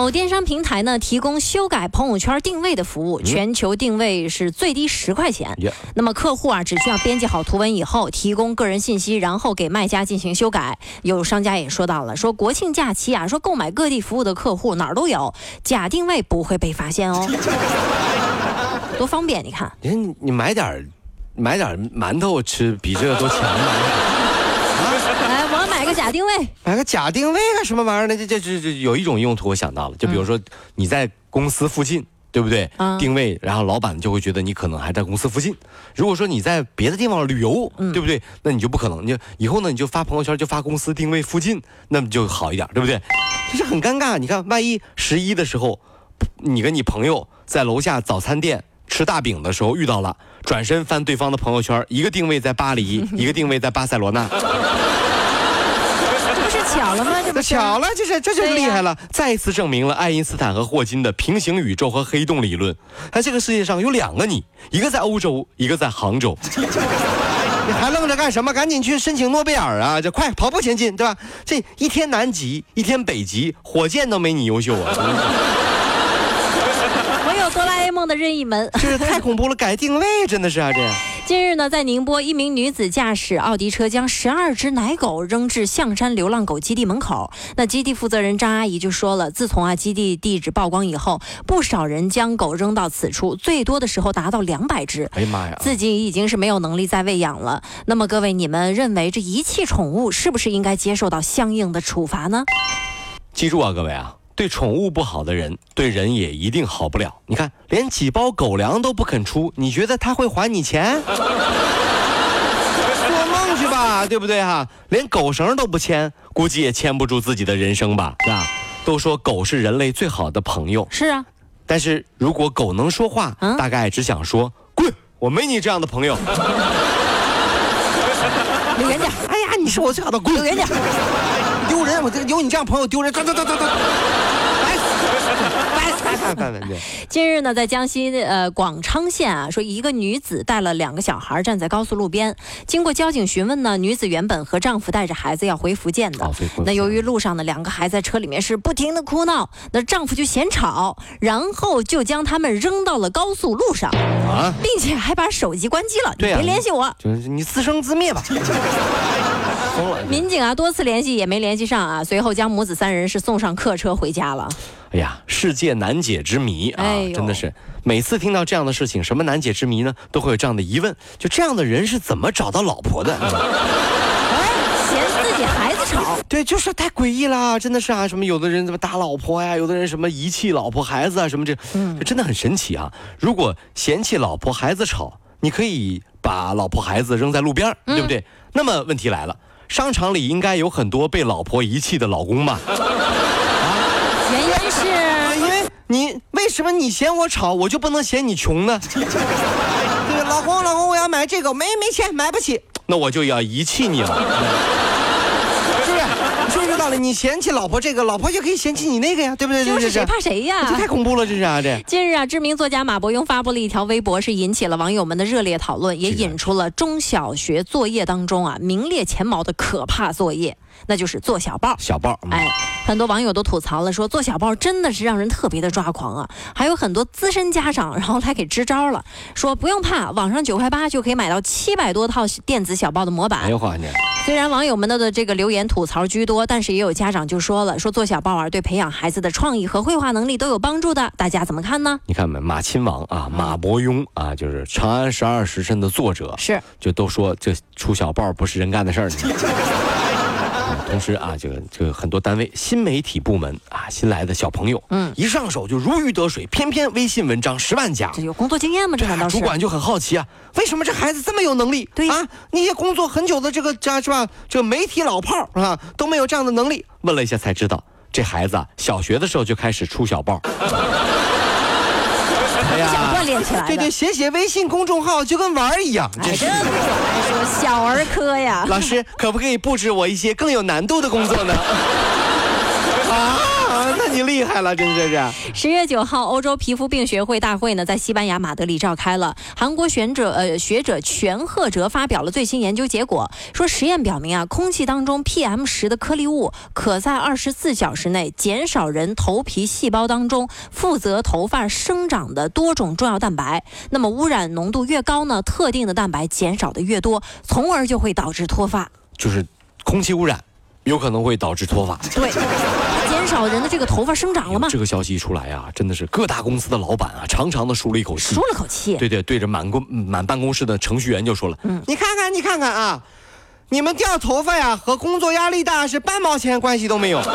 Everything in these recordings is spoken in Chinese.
某电商平台呢提供修改朋友圈定位的服务，全球定位是最低十块钱。呀那么客户啊只需要编辑好图文以后，提供个人信息，然后给卖家进行修改。有商家也说到了，说国庆假期啊，说购买各地服务的客户哪儿都有，假定位不会被发现哦，多方便！你看，你看你买点买点馒头吃，比这个都强吗？来，我买个假定位。买个假定位干什么玩意儿呢？这这这这有一种用途，我想到了，就比如说你在公司附近。对不对？嗯定位，然后老板就会觉得你可能还在公司附近。如果说你在别的地方旅游，对不对？那你就不可能。你就以后呢，你就发朋友圈就发公司定位附近，那么就好一点，对不对？就是很尴尬。你看，万一十一的时候，你跟你朋友在楼下早餐店吃大饼的时候遇到了，转身翻对方的朋友圈，一个定位在巴黎，一个定位在巴塞罗那。这不是巧了吗？这不巧了，这是这就是厉害了，再一次证明了爱因斯坦和霍金的平行宇宙和黑洞理论。哎，这个世界上有两个你，一个在欧洲，一个在杭州。你还愣着干什么？赶紧去申请诺贝尔啊！这快跑步前进，对吧？这一天南极，一天北极，火箭都没你优秀啊！哆啦 A 梦的任意门。这是太恐怖了，改定位真的是啊，这近 日呢，在宁波，一名女子驾驶奥迪车将十二只奶狗扔至象山流浪狗基地门口。那基地负责人张阿姨就说了，自从啊基地地址曝光以后，不少人将狗扔到此处，最多的时候达到两百只。哎呀妈呀！自己已经是没有能力再喂养了。那么各位，你们认为这遗弃宠物是不是应该接受到相应的处罚呢？记住啊，各位啊，对宠物不好的人，对人也一定好不了。你看，连几包狗粮都不肯出，你觉得他会还你钱？做梦去吧，对不对哈、连狗绳都不牵，估计也牵不住自己的人生吧，是吧？都说狗是人类最好的朋友，是啊，但是如果狗能说话，嗯大概只想说滚，我没你这样的朋友。离远点，哎呀，你是我最好的滚离远点。丢人！我这有你这样朋友丢人，走走走走走，烦死！烦死！烦烦烦！近日呢，在江西呃广昌县啊，说一个女子带了两个小孩站在高速路边，经过交警询问呢，女子原本和丈夫带着孩子要回福建的。那由于路上呢两个孩子在车里面是不停的哭闹，那丈夫就嫌吵，然后就将他们扔到了高速路上，啊，并且还把手机关机了。你别联系我。就是你自生自灭吧。民警啊多次联系也没联系上啊，随后将母子三人是送上客车回家了。哎呀，世界难解之谜啊，哎真的是每次听到这样的事情，什么难解之谜呢？都会有这样的疑问：就这样的人是怎么找到老婆的？嫌自己孩子吵，对，就是太诡异了，真的是啊，什么有的人怎么打老婆呀，有的人什么遗弃老婆孩子啊，什么这，这真的很神奇啊。如果嫌弃老婆孩子吵，你可以把老婆孩子扔在路边儿，对不对？那么问题来了，商场里应该有很多被老婆遗弃的老公吧？原因是因为你为什么你嫌我吵，我就不能嫌你穷呢？对，老公，老公，我要买这个，没没钱，买不起，那我就要遗弃你了？你说不说道理？你嫌弃老婆这个，老婆就可以嫌弃你那个呀，对不对？就是谁怕谁呀？这太恐怖了，这是啊，这。近日啊，知名作家马伯庸发布了一条微博，是引起了网友们的热烈讨论，也引出了中小学作业当中啊名列前茅的可怕作业，那就是做小报。小报，嗯哎，很多网友都吐槽了，说做小报真的是让人特别的抓狂啊！还有很多资深家长，然后来给支招了，说不用怕，网上九块八就可以买到七百多套电子小报的模板。哎呦呵，你虽然网友们的的这个留言吐槽居多，但是也有家长就说了，说做小报啊对培养孩子的创意和绘画能力都有帮助的，大家怎么看呢？你看没？马亲王啊，马伯庸啊，就是《长安十二时辰》的作者，是就都说这出小报不是人干的事儿同时啊，这个这个很多单位新媒体部门啊，新来的小朋友，嗯一上手就如鱼得水，偏偏微信文章十万加这。有工作经验吗？这对啊，难道是？主管就很好奇啊，为什么这孩子这么有能力？对啊，那些工作很久的这个家是吧？这个媒体老炮儿啊都没有这样的能力。问了一下才知道，这孩子啊，小学的时候就开始出小报。哎 想锻炼起来。对对，写写微信公众号就跟玩儿一样，哎，真是小儿科呀。老师，可不可以布置我一些更有难度的工作呢？啊，那你厉害了，真是是。十月九号，欧洲皮肤病学会大会呢，在西班牙马德里召开了。韩国学者呃学者全赫哲发表了最新研究结果，说实验表明啊，空气当中 PM 十的颗粒物可在二十四小时内减少人头皮细胞当中负责头发生长的多种重要蛋白。那么污染浓度越高呢，特定的蛋白减少的越多，从而就会导致脱发。就是空气污染有可能会导致脱发。对。减少人的这个头发生长了吗？这个消息一出来啊，真的是各大公司的老板啊，长长的舒了一口气，舒了口气。对对，对着满公满办公室的程序员就说了：“嗯，你看看，你看看啊，你们掉头发呀，和工作压力大是半毛钱关系都没有，没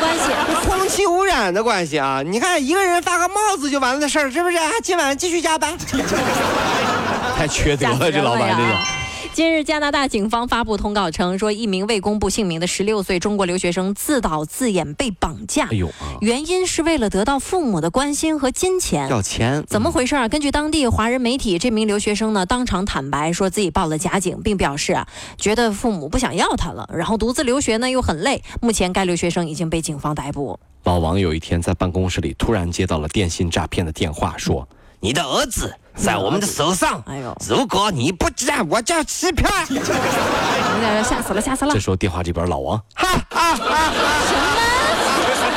关系，空气污染的关系啊。你看一个人发个帽子就完了的事儿，是不是？今晚继续加班，太缺德了，这老板真的。”近日，加拿大警方发布通告称，说一名未公布姓名的十六岁中国留学生自导自演被绑架，哎呦，原因是为了得到父母的关心和金钱。要钱？怎么回事啊？根据当地华人媒体，这名留学生呢当场坦白说自己报了假警，并表示啊觉得父母不想要他了，然后独自留学呢又很累。目前该留学生已经被警方逮捕。老王有一天在办公室里突然接到了电信诈骗的电话，说。你的儿子在我们的手上。哎呦！如果你不接，我就欺骗。有点吓死了，吓死了。这时候电话这边老王，哈哈哈！什么？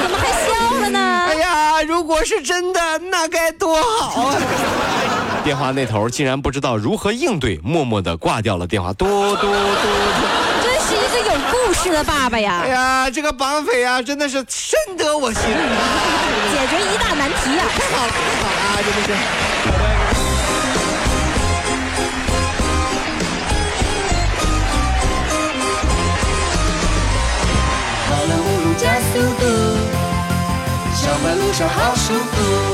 怎么还笑了呢？哎呀，如果是真的，那该多好啊！电话那头竟然不知道如何应对，默默的挂掉了电话。嘟嘟嘟！故事的爸爸呀！哎呀，这个绑匪啊，真的是深得我心。解决一大难题呀！太好了，太好了。真的是。跑了五路加速度，上班路上好舒服。